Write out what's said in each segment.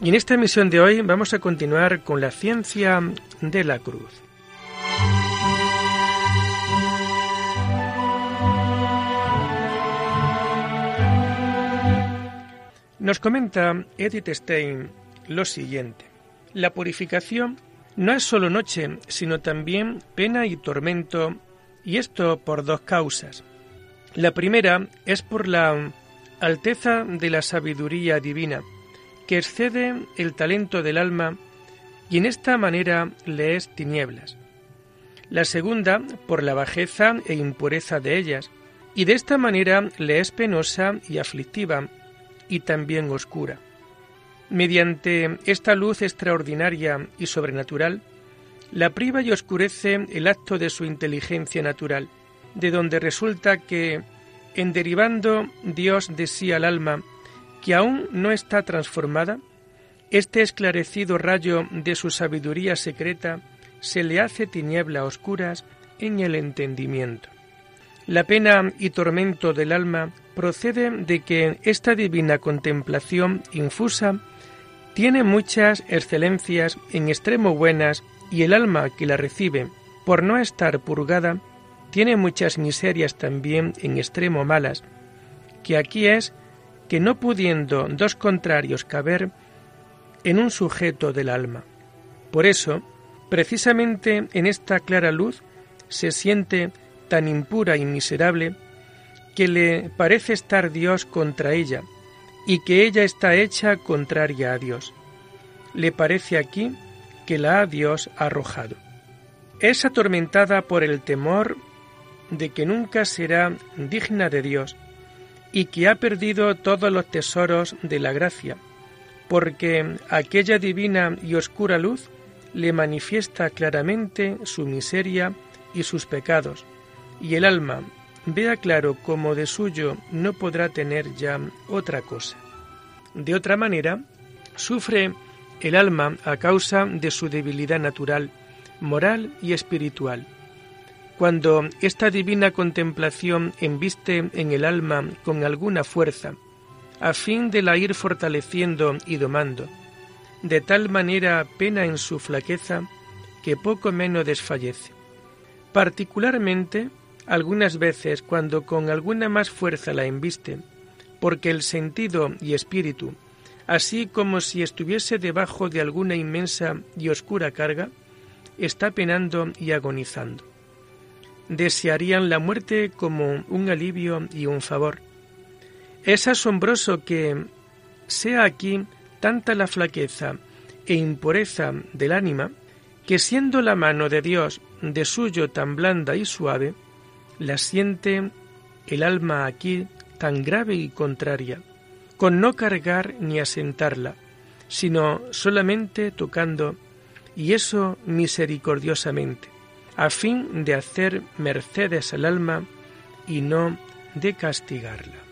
Y en esta emisión de hoy vamos a continuar con la ciencia de la cruz. Nos comenta Edith Stein lo siguiente. La purificación no es solo noche, sino también pena y tormento, y esto por dos causas. La primera es por la alteza de la sabiduría divina, que excede el talento del alma y en esta manera le es tinieblas. La segunda, por la bajeza e impureza de ellas, y de esta manera le es penosa y aflictiva, y también oscura. Mediante esta luz extraordinaria y sobrenatural, la priva y oscurece el acto de su inteligencia natural, de donde resulta que, en derivando Dios de sí al alma que aún no está transformada, este esclarecido rayo de su sabiduría secreta se le hace tiniebla oscuras en el entendimiento. La pena y tormento del alma procede de que esta divina contemplación infusa tiene muchas excelencias en extremo buenas y el alma que la recibe, por no estar purgada, tiene muchas miserias también en extremo malas, que aquí es que no pudiendo dos contrarios caber en un sujeto del alma. Por eso, precisamente en esta clara luz, se siente tan impura y miserable que le parece estar Dios contra ella y que ella está hecha contraria a Dios. Le parece aquí que la ha Dios arrojado. Es atormentada por el temor de que nunca será digna de Dios y que ha perdido todos los tesoros de la gracia, porque aquella divina y oscura luz le manifiesta claramente su miseria y sus pecados, y el alma vea claro como de suyo no podrá tener ya otra cosa. De otra manera, sufre el alma a causa de su debilidad natural, moral y espiritual cuando esta divina contemplación embiste en el alma con alguna fuerza, a fin de la ir fortaleciendo y domando, de tal manera pena en su flaqueza que poco menos desfallece. Particularmente, algunas veces cuando con alguna más fuerza la embiste, porque el sentido y espíritu, así como si estuviese debajo de alguna inmensa y oscura carga, está penando y agonizando desearían la muerte como un alivio y un favor. Es asombroso que sea aquí tanta la flaqueza e impureza del ánima, que siendo la mano de Dios de suyo tan blanda y suave, la siente el alma aquí tan grave y contraria, con no cargar ni asentarla, sino solamente tocando, y eso misericordiosamente a fin de hacer mercedes al alma y no de castigarla.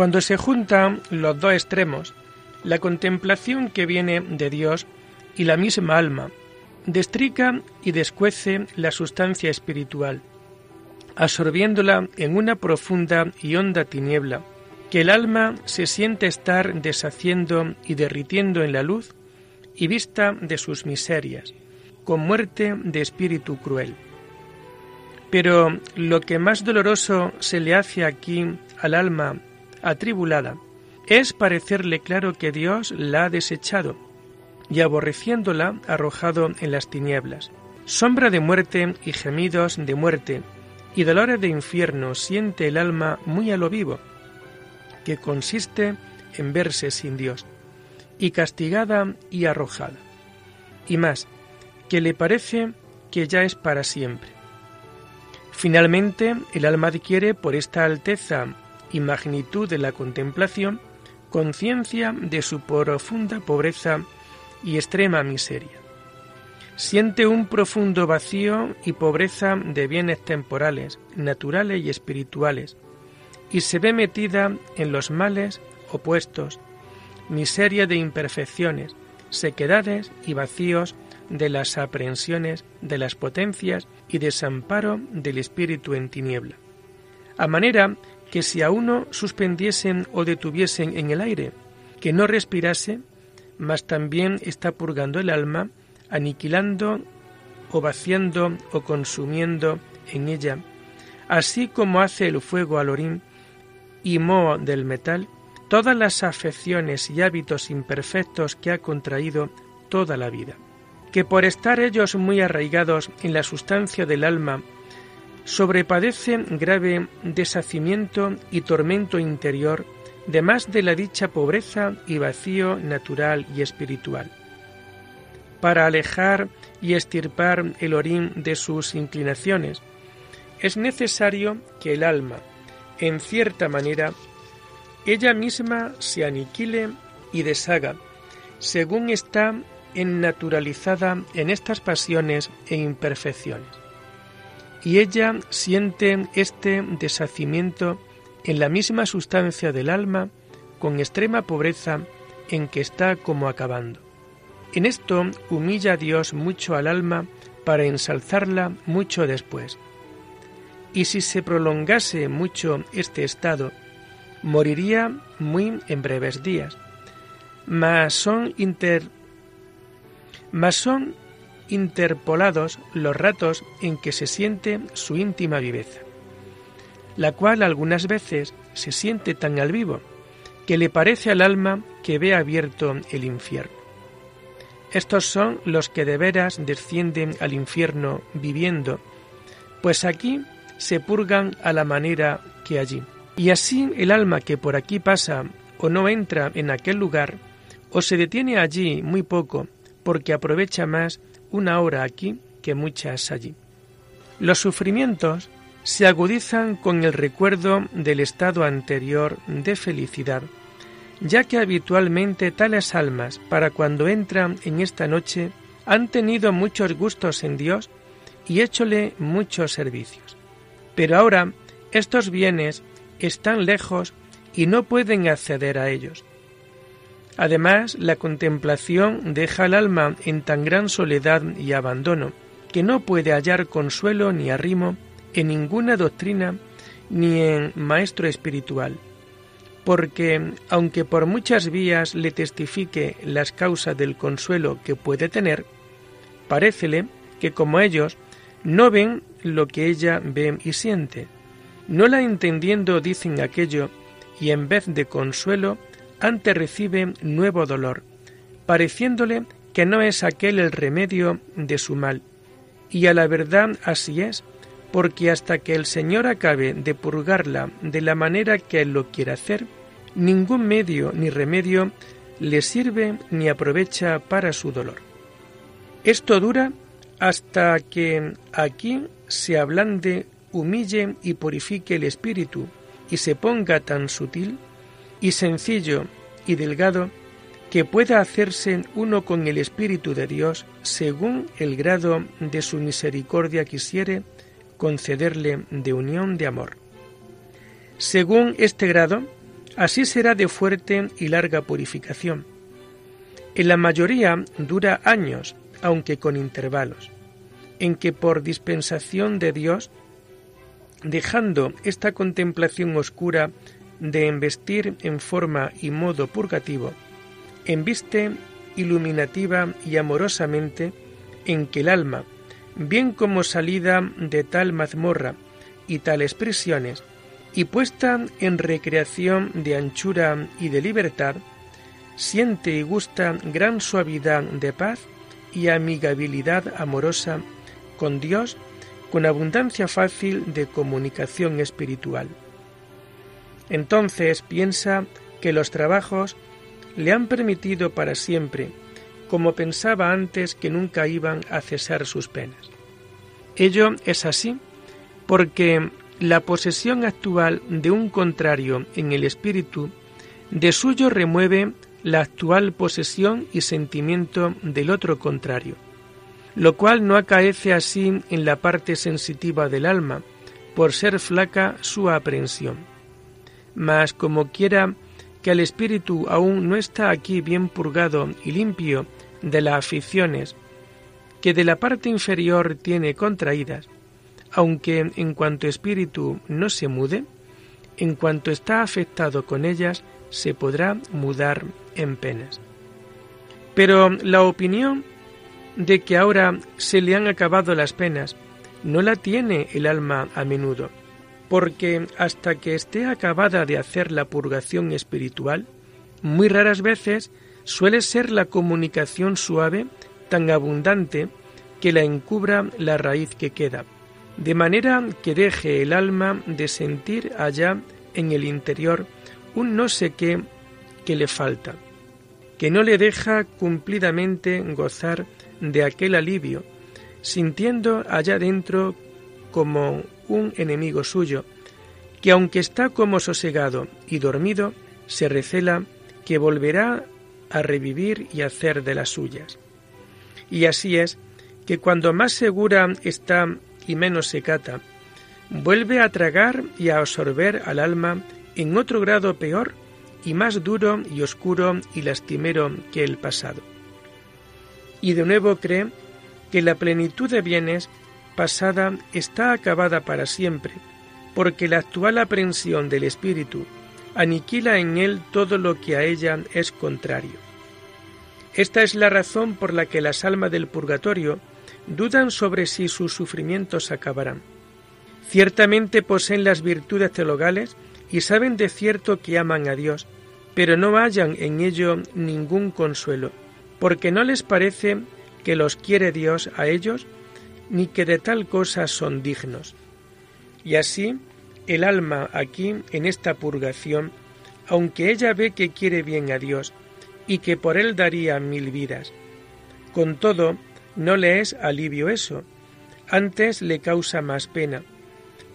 Cuando se juntan los dos extremos, la contemplación que viene de Dios y la misma alma, destrica y descuece la sustancia espiritual, absorbiéndola en una profunda y honda tiniebla, que el alma se siente estar deshaciendo y derritiendo en la luz y vista de sus miserias, con muerte de espíritu cruel. Pero lo que más doloroso se le hace aquí al alma atribulada es parecerle claro que Dios la ha desechado y aborreciéndola arrojado en las tinieblas. Sombra de muerte y gemidos de muerte y dolores de infierno siente el alma muy a lo vivo, que consiste en verse sin Dios, y castigada y arrojada. Y más, que le parece que ya es para siempre. Finalmente, el alma adquiere por esta alteza y magnitud de la contemplación conciencia de su profunda pobreza y extrema miseria. Siente un profundo vacío y pobreza de bienes temporales, naturales y espirituales, y se ve metida en los males opuestos, miseria de imperfecciones, sequedades y vacíos de las aprehensiones de las potencias y desamparo del espíritu en tiniebla. A manera que si a uno suspendiesen o detuviesen en el aire, que no respirase, mas también está purgando el alma, aniquilando o vaciando o consumiendo en ella, así como hace el fuego al orín y moho del metal, todas las afecciones y hábitos imperfectos que ha contraído toda la vida, que por estar ellos muy arraigados en la sustancia del alma sobrepadece grave deshacimiento y tormento interior, de más de la dicha pobreza y vacío natural y espiritual. Para alejar y estirpar el orín de sus inclinaciones, es necesario que el alma, en cierta manera, ella misma se aniquile y deshaga, según está ennaturalizada en estas pasiones e imperfecciones y ella siente este deshacimiento en la misma sustancia del alma con extrema pobreza en que está como acabando. En esto humilla a Dios mucho al alma para ensalzarla mucho después. Y si se prolongase mucho este estado, moriría muy en breves días. Mas son, inter... mas son interpolados los ratos en que se siente su íntima viveza, la cual algunas veces se siente tan al vivo que le parece al alma que ve abierto el infierno. Estos son los que de veras descienden al infierno viviendo, pues aquí se purgan a la manera que allí. Y así el alma que por aquí pasa o no entra en aquel lugar, o se detiene allí muy poco, porque aprovecha más una hora aquí que muchas allí. Los sufrimientos se agudizan con el recuerdo del estado anterior de felicidad, ya que habitualmente tales almas, para cuando entran en esta noche, han tenido muchos gustos en Dios y héchole muchos servicios. Pero ahora estos bienes están lejos y no pueden acceder a ellos. Además, la contemplación deja al alma en tan gran soledad y abandono que no puede hallar consuelo ni arrimo en ninguna doctrina ni en maestro espiritual, porque aunque por muchas vías le testifique las causas del consuelo que puede tener, parécele que como ellos no ven lo que ella ve y siente, no la entendiendo dicen aquello y en vez de consuelo antes recibe nuevo dolor, pareciéndole que no es aquel el remedio de su mal. Y a la verdad así es, porque hasta que el Señor acabe de purgarla de la manera que Él lo quiere hacer, ningún medio ni remedio le sirve ni aprovecha para su dolor. Esto dura hasta que aquí se ablande, humille y purifique el espíritu y se ponga tan sutil y sencillo y delgado que pueda hacerse uno con el Espíritu de Dios según el grado de su misericordia quisiere concederle de unión de amor. Según este grado, así será de fuerte y larga purificación. En la mayoría dura años, aunque con intervalos, en que por dispensación de Dios, dejando esta contemplación oscura de embestir en forma y modo purgativo, embiste iluminativa y amorosamente en que el alma, bien como salida de tal mazmorra y tales prisiones, y puesta en recreación de anchura y de libertad, siente y gusta gran suavidad de paz y amigabilidad amorosa con Dios, con abundancia fácil de comunicación espiritual. Entonces piensa que los trabajos le han permitido para siempre, como pensaba antes que nunca iban a cesar sus penas. Ello es así porque la posesión actual de un contrario en el espíritu de suyo remueve la actual posesión y sentimiento del otro contrario, lo cual no acaece así en la parte sensitiva del alma, por ser flaca su aprehensión. Mas como quiera que el espíritu aún no está aquí bien purgado y limpio de las aficiones que de la parte inferior tiene contraídas, aunque en cuanto espíritu no se mude, en cuanto está afectado con ellas, se podrá mudar en penas. Pero la opinión de que ahora se le han acabado las penas no la tiene el alma a menudo, porque hasta que esté acabada de hacer la purgación espiritual, muy raras veces suele ser la comunicación suave tan abundante que la encubra la raíz que queda de manera que deje el alma de sentir allá en el interior un no sé qué que le falta, que no le deja cumplidamente gozar de aquel alivio, sintiendo allá dentro como un enemigo suyo, que aunque está como sosegado y dormido, se recela que volverá a revivir y hacer de las suyas. Y así es que cuando más segura está y menos se cata, vuelve a tragar y a absorber al alma en otro grado peor y más duro y oscuro y lastimero que el pasado. Y de nuevo cree que la plenitud de bienes pasada está acabada para siempre, porque la actual aprensión del espíritu aniquila en él todo lo que a ella es contrario. Esta es la razón por la que las almas del purgatorio dudan sobre si sus sufrimientos acabarán. Ciertamente poseen las virtudes teologales y saben de cierto que aman a Dios, pero no hallan en ello ningún consuelo, porque no les parece que los quiere Dios a ellos, ni que de tal cosa son dignos. Y así, el alma aquí, en esta purgación, aunque ella ve que quiere bien a Dios, y que por él daría mil vidas, con todo, no le es alivio eso, antes le causa más pena,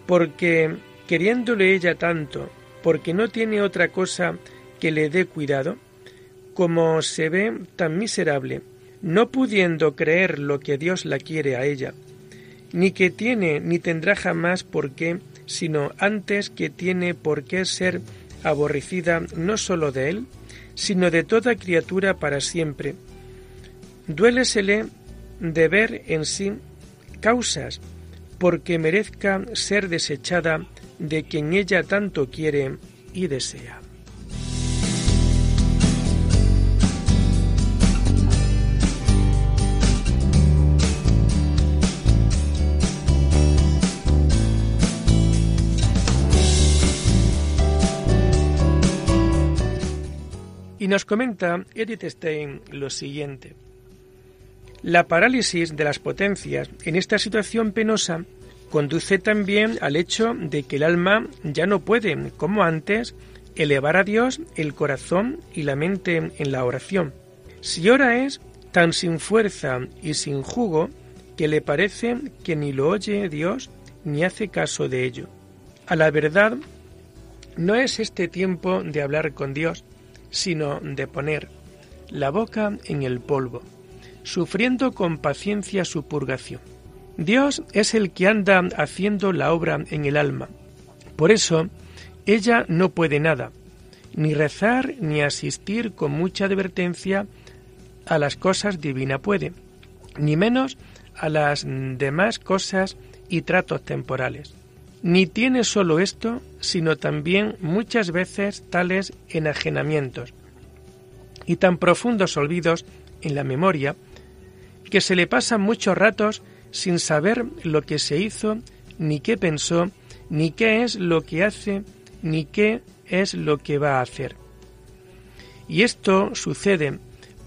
porque queriéndole ella tanto, porque no tiene otra cosa que le dé cuidado, como se ve tan miserable, no pudiendo creer lo que Dios la quiere a ella, ni que tiene ni tendrá jamás por qué, sino antes que tiene por qué ser aborrecida no sólo de él, sino de toda criatura para siempre. Duélesele de ver en sí causas porque merezca ser desechada de quien ella tanto quiere y desea. Y nos comenta Edith Stein lo siguiente. La parálisis de las potencias en esta situación penosa conduce también al hecho de que el alma ya no puede, como antes, elevar a Dios el corazón y la mente en la oración. Si ora es tan sin fuerza y sin jugo que le parece que ni lo oye Dios ni hace caso de ello. A la verdad, no es este tiempo de hablar con Dios, sino de poner la boca en el polvo sufriendo con paciencia su purgación. Dios es el que anda haciendo la obra en el alma. Por eso, ella no puede nada, ni rezar ni asistir con mucha advertencia a las cosas divinas puede, ni menos a las demás cosas y tratos temporales. Ni tiene solo esto, sino también muchas veces tales enajenamientos y tan profundos olvidos en la memoria que se le pasan muchos ratos sin saber lo que se hizo, ni qué pensó, ni qué es lo que hace, ni qué es lo que va a hacer. Y esto sucede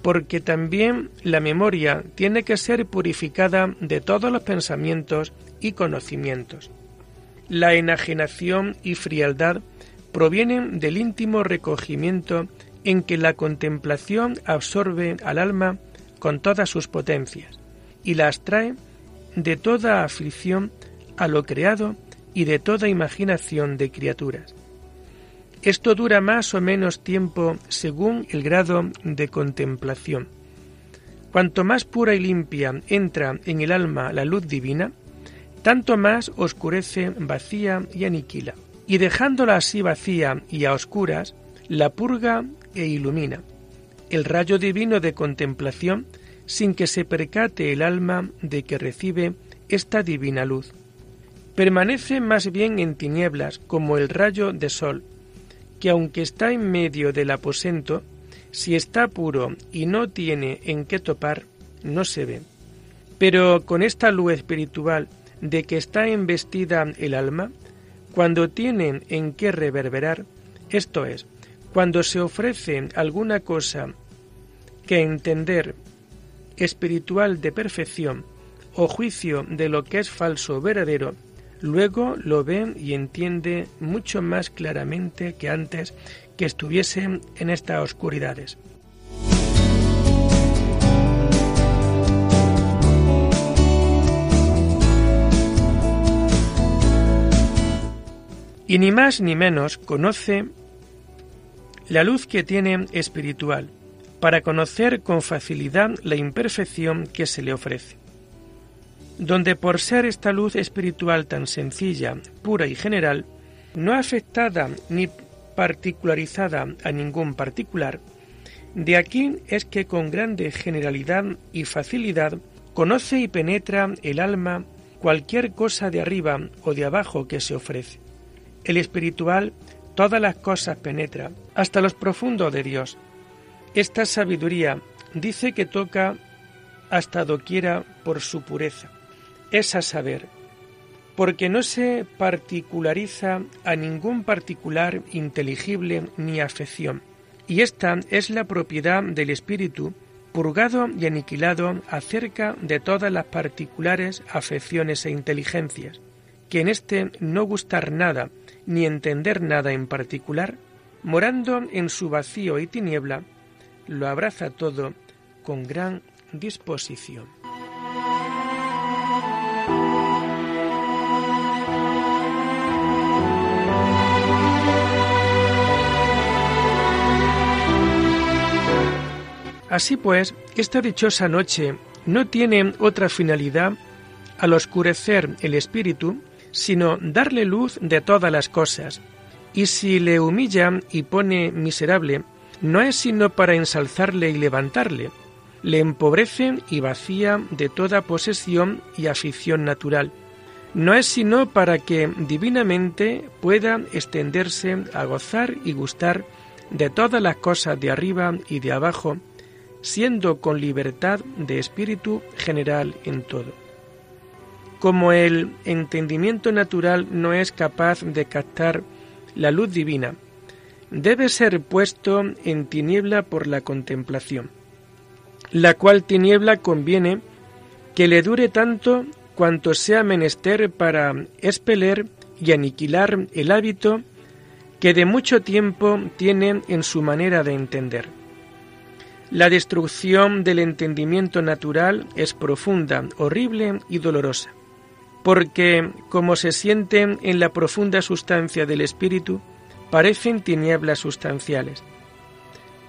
porque también la memoria tiene que ser purificada de todos los pensamientos y conocimientos. La enajenación y frialdad provienen del íntimo recogimiento en que la contemplación absorbe al alma con todas sus potencias y la trae de toda aflicción a lo creado y de toda imaginación de criaturas. Esto dura más o menos tiempo según el grado de contemplación. Cuanto más pura y limpia entra en el alma la luz divina, tanto más oscurece, vacía y aniquila. Y dejándola así vacía y a oscuras, la purga e ilumina. El rayo divino de contemplación sin que se percate el alma de que recibe esta divina luz. Permanece más bien en tinieblas como el rayo de sol, que aunque está en medio del aposento, si está puro y no tiene en qué topar, no se ve. Pero con esta luz espiritual de que está embestida el alma, cuando tiene en qué reverberar, esto es, cuando se ofrece alguna cosa que entender espiritual de perfección o juicio de lo que es falso o verdadero, luego lo ve y entiende mucho más claramente que antes que estuviese en estas oscuridades. Y ni más ni menos conoce la luz que tiene espiritual, para conocer con facilidad la imperfección que se le ofrece. Donde por ser esta luz espiritual tan sencilla, pura y general, no afectada ni particularizada a ningún particular, de aquí es que con grande generalidad y facilidad conoce y penetra el alma cualquier cosa de arriba o de abajo que se ofrece. El espiritual todas las cosas penetra, hasta los profundos de Dios, esta sabiduría dice que toca hasta doquiera por su pureza. Es a saber, porque no se particulariza a ningún particular inteligible ni afección, y esta es la propiedad del espíritu purgado y aniquilado acerca de todas las particulares afecciones e inteligencias, que en este no gustar nada ni entender nada en particular, morando en su vacío y tiniebla, lo abraza todo con gran disposición. Así pues, esta dichosa noche no tiene otra finalidad al oscurecer el espíritu, sino darle luz de todas las cosas, y si le humilla y pone miserable, no es sino para ensalzarle y levantarle, le empobrece y vacía de toda posesión y afición natural. No es sino para que divinamente pueda extenderse a gozar y gustar de todas las cosas de arriba y de abajo, siendo con libertad de espíritu general en todo. Como el entendimiento natural no es capaz de captar la luz divina, debe ser puesto en tiniebla por la contemplación, la cual tiniebla conviene que le dure tanto cuanto sea menester para expeler y aniquilar el hábito que de mucho tiempo tiene en su manera de entender. La destrucción del entendimiento natural es profunda, horrible y dolorosa, porque, como se siente en la profunda sustancia del espíritu, parecen tinieblas sustanciales.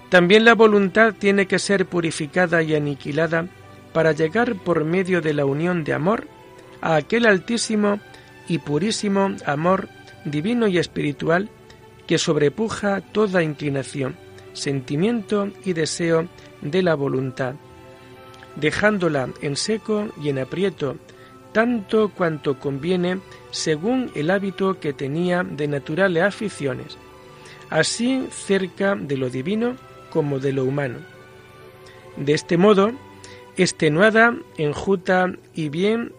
También la voluntad tiene que ser purificada y aniquilada para llegar por medio de la unión de amor a aquel altísimo y purísimo amor divino y espiritual que sobrepuja toda inclinación, sentimiento y deseo de la voluntad, dejándola en seco y en aprieto tanto cuanto conviene según el hábito que tenía de naturales aficiones, así cerca de lo divino como de lo humano. De este modo, extenuada, enjuta y bien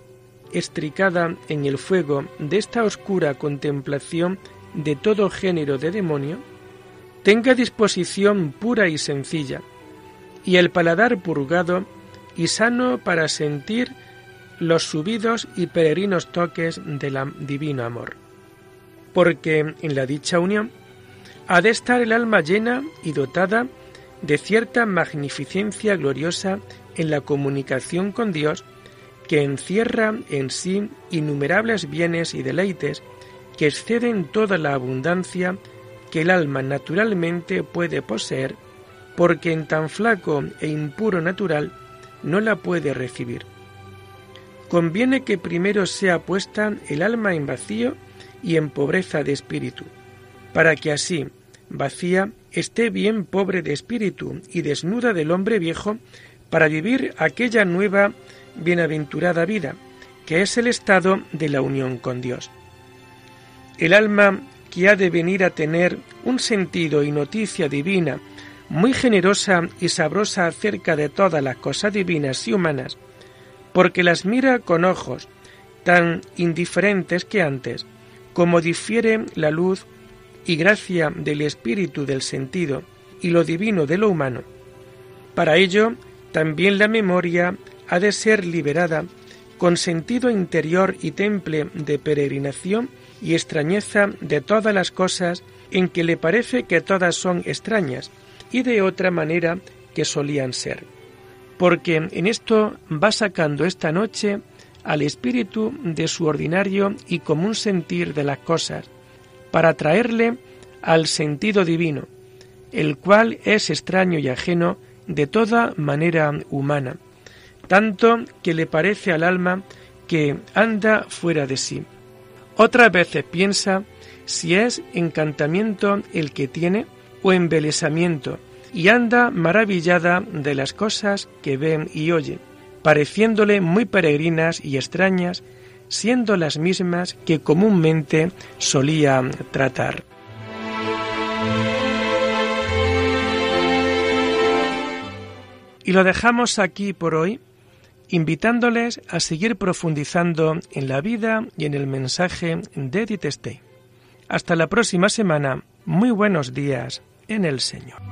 estricada en el fuego de esta oscura contemplación de todo género de demonio, tenga disposición pura y sencilla, y el paladar purgado y sano para sentir los subidos y peregrinos toques del divino amor. Porque en la dicha unión ha de estar el alma llena y dotada de cierta magnificencia gloriosa en la comunicación con Dios que encierra en sí innumerables bienes y deleites que exceden toda la abundancia que el alma naturalmente puede poseer, porque en tan flaco e impuro natural no la puede recibir. Conviene que primero sea puesta el alma en vacío y en pobreza de espíritu, para que así, vacía, esté bien pobre de espíritu y desnuda del hombre viejo, para vivir aquella nueva bienaventurada vida, que es el estado de la unión con Dios. El alma que ha de venir a tener un sentido y noticia divina muy generosa y sabrosa acerca de todas las cosas divinas y humanas, porque las mira con ojos tan indiferentes que antes, como difiere la luz y gracia del espíritu del sentido y lo divino de lo humano. Para ello, también la memoria ha de ser liberada con sentido interior y temple de peregrinación y extrañeza de todas las cosas en que le parece que todas son extrañas y de otra manera que solían ser. Porque en esto va sacando esta noche al espíritu de su ordinario y común sentir de las cosas, para traerle al sentido divino, el cual es extraño y ajeno de toda manera humana, tanto que le parece al alma que anda fuera de sí. Otras veces piensa si es encantamiento el que tiene o embelesamiento, y anda maravillada de las cosas que ven y oye, pareciéndole muy peregrinas y extrañas, siendo las mismas que comúnmente solía tratar. Y lo dejamos aquí por hoy, invitándoles a seguir profundizando en la vida y en el mensaje de Edith Stein. Hasta la próxima semana. Muy buenos días en el Señor.